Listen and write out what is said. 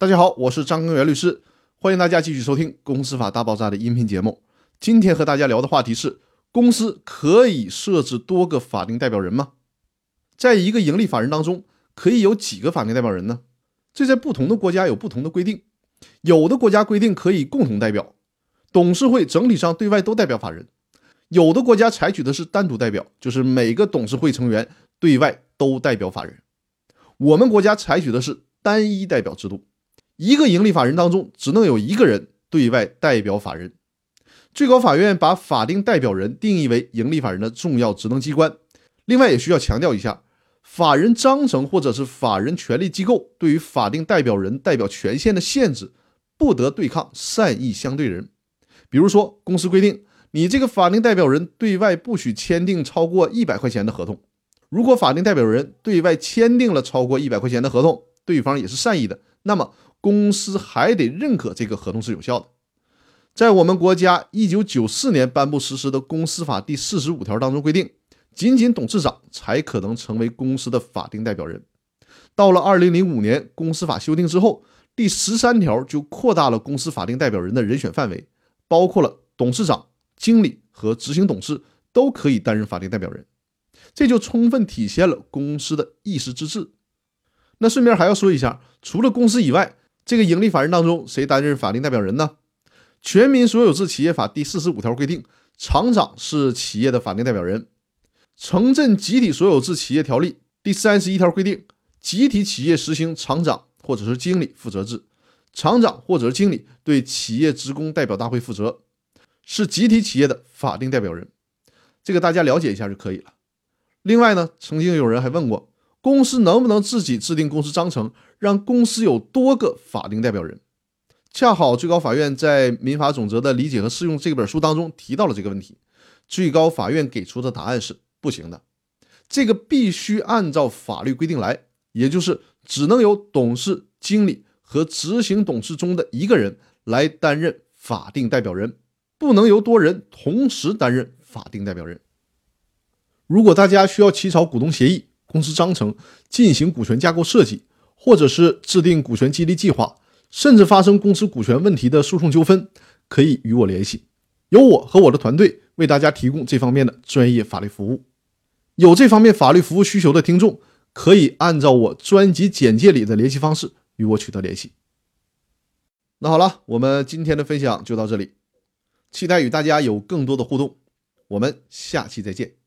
大家好，我是张根源律师，欢迎大家继续收听《公司法大爆炸》的音频节目。今天和大家聊的话题是：公司可以设置多个法定代表人吗？在一个盈利法人当中，可以有几个法定代表人呢？这在不同的国家有不同的规定。有的国家规定可以共同代表，董事会整体上对外都代表法人；有的国家采取的是单独代表，就是每个董事会成员对外都代表法人。我们国家采取的是单一代表制度。一个盈利法人当中只能有一个人对外代表法人。最高法院把法定代表人定义为盈利法人的重要职能机关。另外也需要强调一下，法人章程或者是法人权利机构对于法定代表人代表权限的限制，不得对抗善意相对人。比如说，公司规定你这个法定代表人对外不许签订超过一百块钱的合同。如果法定代表人对外签订了超过一百块钱的合同，对方也是善意的，那么。公司还得认可这个合同是有效的。在我们国家一九九四年颁布实施的《公司法》第四十五条当中规定，仅仅董事长才可能成为公司的法定代表人。到了二零零五年，《公司法》修订之后，第十三条就扩大了公司法定代表人的人选范围，包括了董事长、经理和执行董事都可以担任法定代表人。这就充分体现了公司的意识之治。那顺便还要说一下，除了公司以外，这个盈利法人当中，谁担任法定代表人呢？《全民所有制企业法》第四十五条规定，厂长是企业的法定代表人。《城镇集体所有制企业条例》第三十一条规定，集体企业实行厂长或者是经理负责制，厂长或者是经理对企业职工代表大会负责，是集体企业的法定代表人。这个大家了解一下就可以了。另外呢，曾经有人还问过。公司能不能自己制定公司章程，让公司有多个法定代表人？恰好最高法院在《民法总则的理解和适用》这本书当中提到了这个问题。最高法院给出的答案是不行的，这个必须按照法律规定来，也就是只能由董事、经理和执行董事中的一个人来担任法定代表人，不能由多人同时担任法定代表人。如果大家需要起草股东协议，公司章程进行股权架构设计，或者是制定股权激励计划，甚至发生公司股权问题的诉讼纠纷，可以与我联系，由我和我的团队为大家提供这方面的专业法律服务。有这方面法律服务需求的听众，可以按照我专辑简介里的联系方式与我取得联系。那好了，我们今天的分享就到这里，期待与大家有更多的互动，我们下期再见。